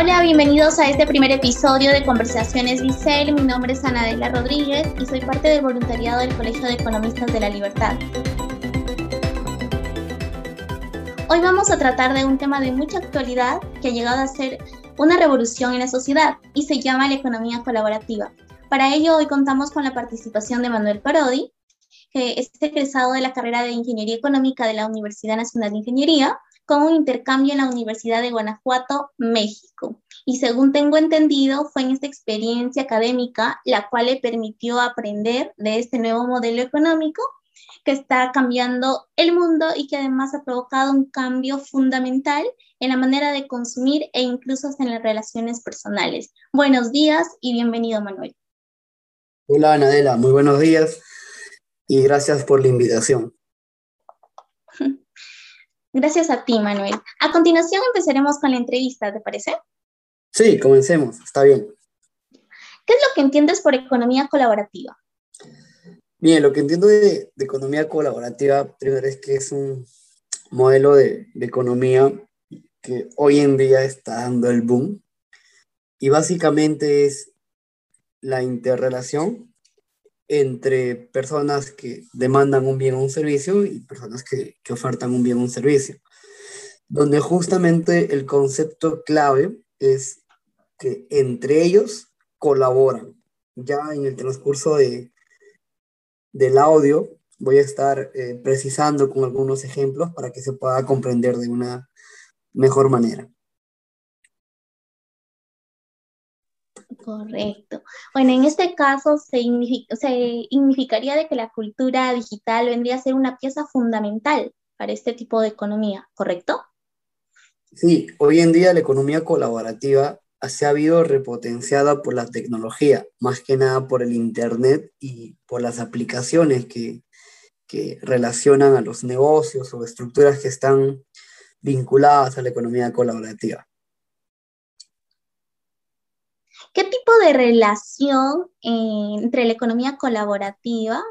Hola, bienvenidos a este primer episodio de Conversaciones Vicel. Mi nombre es Anadela Rodríguez y soy parte del voluntariado del Colegio de Economistas de la Libertad. Hoy vamos a tratar de un tema de mucha actualidad que ha llegado a ser una revolución en la sociedad y se llama la economía colaborativa. Para ello, hoy contamos con la participación de Manuel Parodi, que es egresado de la carrera de Ingeniería Económica de la Universidad Nacional de Ingeniería, con un intercambio en la Universidad de Guanajuato, México. Y según tengo entendido, fue en esta experiencia académica la cual le permitió aprender de este nuevo modelo económico que está cambiando el mundo y que además ha provocado un cambio fundamental en la manera de consumir e incluso en las relaciones personales. Buenos días y bienvenido, Manuel. Hola, Anadela, muy buenos días y gracias por la invitación. Gracias a ti, Manuel. A continuación empezaremos con la entrevista, ¿te parece? Sí, comencemos, está bien. ¿Qué es lo que entiendes por economía colaborativa? Bien, lo que entiendo de, economía colaborativa, primero es que es un modelo de, de economía que hoy en día está dando el boom y básicamente es la interrelación entre personas que demandan un bien o un servicio y personas que, que ofertan un bien o un servicio, donde justamente el concepto clave es que entre ellos colaboran. Ya en el transcurso de, del audio voy a estar eh, precisando con algunos ejemplos para que se pueda comprender de una mejor manera. Correcto. Bueno, en este caso se, significaría de que la cultura digital vendría a ser una pieza fundamental para este tipo de economía, ¿correcto? Sí, hoy en día la economía colaborativa se ha habido repotenciada por la tecnología, más que nada por el Internet y por las aplicaciones que, que relacionan a los negocios o estructuras que están vinculadas a la economía colaborativa. ¿Qué tipo de relación eh, entre la economía colaborativa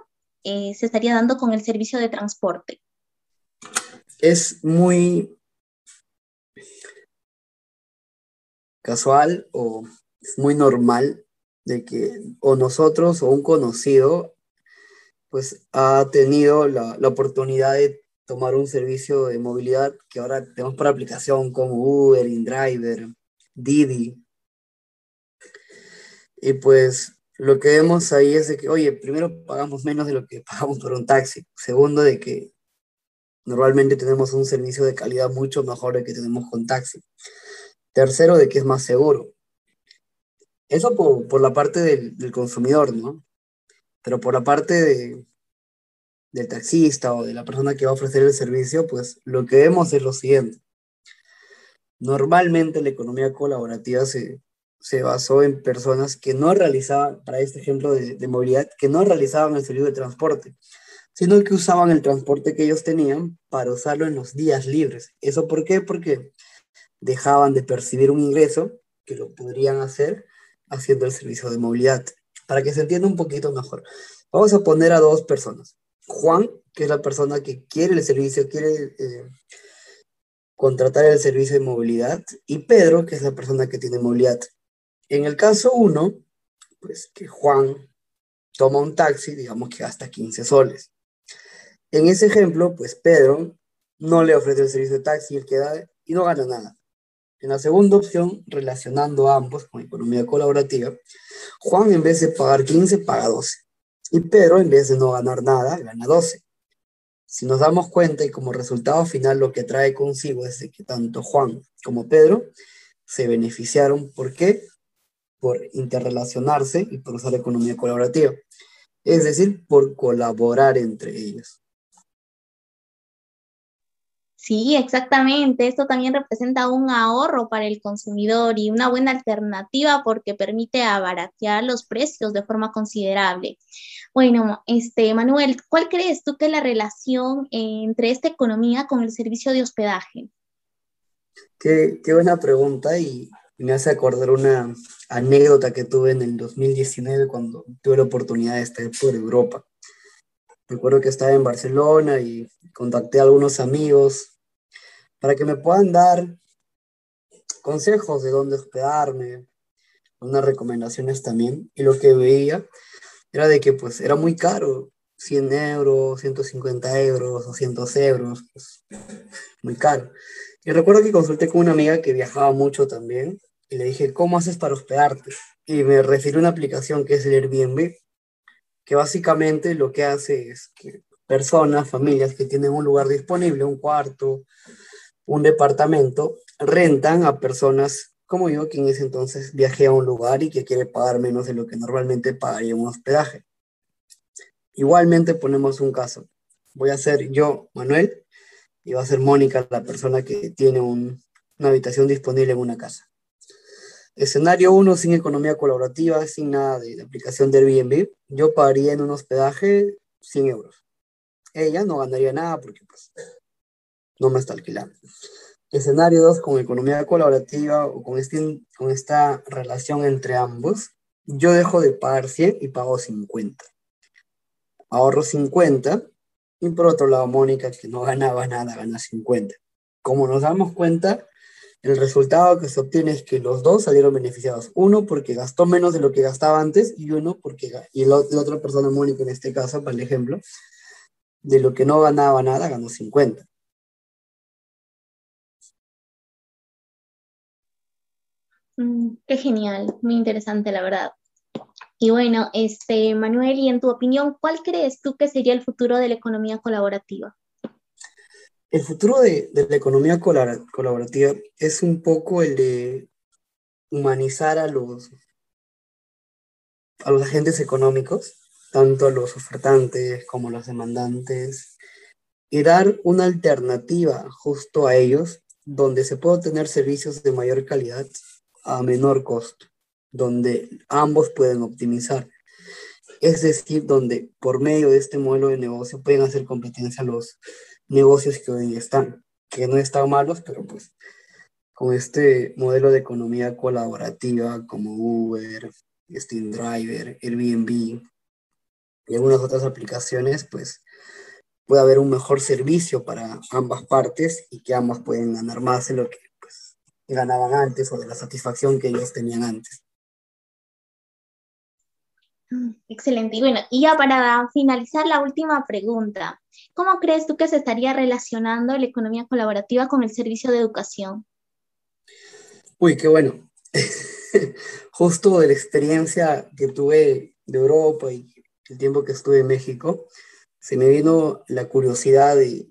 eh, se estaría dando con el servicio de transporte? Es muy casual o es muy normal de que o nosotros o un conocido pues ha tenido la, la, oportunidad de tomar un servicio de movilidad que ahora tenemos por aplicación como Uber, InDriver, Didi, y pues lo que vemos ahí es de que, oye, primero pagamos menos de lo que pagamos por un taxi. Segundo, de que normalmente tenemos un servicio de calidad mucho mejor de que tenemos con taxi. Tercero, de que es más seguro. Eso por, por la parte del, del, consumidor, ¿no? Pero por la parte de, del taxista o de la persona que va a ofrecer el servicio, pues lo que vemos es lo siguiente. Normalmente la economía colaborativa se, se basó en personas que no realizaban, para este ejemplo de, movilidad, que no realizaban el servicio de transporte, sino que usaban el transporte que ellos tenían para usarlo en los días libres. ¿Eso por qué? Porque dejaban de percibir un ingreso que lo podrían hacer haciendo el servicio de movilidad. Para que se entienda un poquito mejor, vamos a poner a dos personas. Juan, que es la persona que quiere el servicio, quiere eh, contratar el servicio de movilidad, y Pedro, que es la persona que tiene movilidad. En el caso 1, pues que Juan toma un taxi, digamos que gasta 15 soles. En ese ejemplo, pues Pedro no le ofrece el servicio de taxi, él queda y no gana nada. En la segunda opción, relacionando ambos con economía colaborativa, Juan en vez de pagar 15 paga 12 y Pedro en vez de no ganar nada gana 12. Si nos damos cuenta y como resultado final lo que trae consigo es que tanto Juan como Pedro se beneficiaron. ¿Por qué? Por interrelacionarse y por usar economía colaborativa, es decir, por colaborar entre ellos. Sí, exactamente. Esto también representa un ahorro para el consumidor y una buena alternativa porque permite abaratear los precios de forma considerable. Bueno, este, Manuel, ¿cuál crees tú que es la relación entre esta economía con el servicio de hospedaje? Qué, qué buena pregunta y me hace acordar una anécdota que tuve en el 2019 cuando tuve la oportunidad de estar por Europa. Recuerdo que estaba en Barcelona y contacté a algunos amigos para que me puedan dar consejos de dónde hospedarme, unas recomendaciones también. Y lo que veía era de que pues era muy caro, 100 euros, 150 euros, 200 euros, pues, muy caro. Y recuerdo que consulté con una amiga que viajaba mucho también y le dije, ¿cómo haces para hospedarte? Y me refirió a una aplicación que es el Airbnb, que básicamente lo que hace es que personas, familias que tienen un lugar disponible, un cuarto, un departamento, rentan a personas como yo, que en ese entonces viajé a un lugar y que quiere pagar menos de lo que normalmente pagaría un hospedaje. Igualmente ponemos un caso. Voy a ser yo, Manuel, y va a ser Mónica, la persona que tiene una habitación disponible en una casa. Escenario 1, sin economía colaborativa, sin nada de, de, aplicación de Airbnb, yo pagaría en un hospedaje 100 euros. Ella no ganaría nada porque pues no me está alquilando. Escenario 2, con economía colaborativa o con, este, con esta relación entre ambos, yo dejo de pagar 100 y pago 50. Ahorro 50 y por otro lado Mónica, que no ganaba nada, gana 50. Como nos damos cuenta, el resultado que se obtiene es que los dos salieron beneficiados. Uno porque gastó menos de lo que gastaba antes y uno porque, y la, otra persona, Mónica en este caso, para el ejemplo, de lo que no ganaba nada, ganó 50. Mm, qué genial, muy interesante la verdad. Y bueno, este, Manuel, y en tu opinión, ¿cuál crees tú que sería el futuro de la economía colaborativa? El futuro de, de la economía colaborativa es un poco el de humanizar a los, a los agentes económicos, tanto a los ofertantes como a los demandantes, y dar una alternativa justo a ellos donde se pueda obtener servicios de mayor calidad a menor costo, donde ambos pueden optimizar. Es decir, donde por medio de este modelo de negocio pueden hacer competencia a los negocios que hoy están, que no están malos, pero pues con este modelo de economía colaborativa como Uber, Steam Driver, Airbnb y algunas otras aplicaciones, pues puede haber un mejor servicio para ambas partes y que ambas pueden ganar más en lo que ganaban antes o de la satisfacción que ellos tenían antes. Excelente. Y bueno, y ya para finalizar la última pregunta, ¿cómo crees tú que se estaría relacionando la economía colaborativa con el servicio de educación? Uy, qué bueno. Justo de la experiencia que tuve de Europa y el tiempo que estuve en México, se me vino la curiosidad de,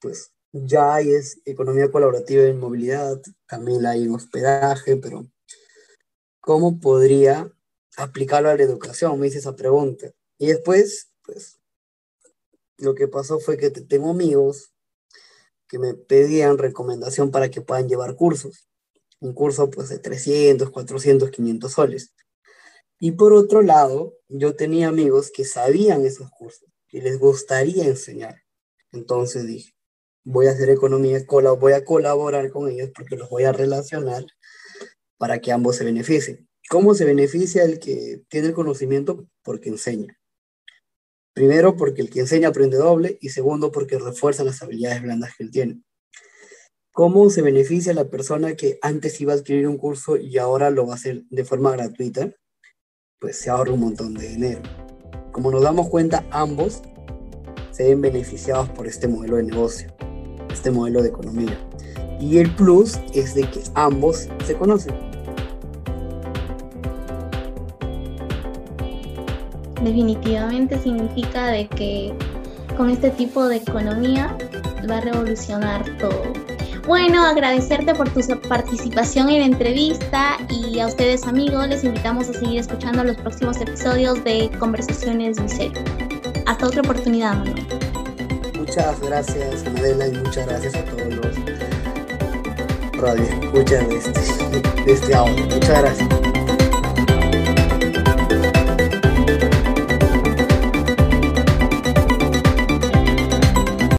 pues, ya hay es economía colaborativa en movilidad, también hay en hospedaje, pero ¿cómo podría aplicarlo a la educación? Me hice esa pregunta. Y después, pues, lo que pasó fue que tengo amigos que me pedían recomendación para que puedan llevar cursos. Un curso pues de 300, 400, 500 soles. Y por otro lado, yo tenía amigos que sabían esos cursos, que les gustaría enseñar. Entonces dije, voy a hacer economía, voy a colaborar con ellos porque los voy a relacionar para que ambos se beneficien. ¿Cómo se beneficia el que tiene el conocimiento? Porque enseña. Primero, porque el que enseña aprende doble y segundo, porque refuerza las habilidades blandas que él tiene. ¿Cómo se beneficia la persona que antes iba a adquirir un curso y ahora lo va a hacer de forma gratuita? Pues se ahorra un montón de dinero. Como nos damos cuenta, ambos se ven beneficiados por este modelo de negocio este modelo de economía. Y el plus es de que ambos se conocen. Definitivamente significa de que con este tipo de economía va a revolucionar todo. Bueno, agradecerte por tu participación en la entrevista y a ustedes amigos les invitamos a seguir escuchando los próximos episodios de Conversaciones Miserio. Hasta otra oportunidad, Manuel. Muchas gracias, Adela, y muchas gracias a todos los de este, de este. Muchas gracias.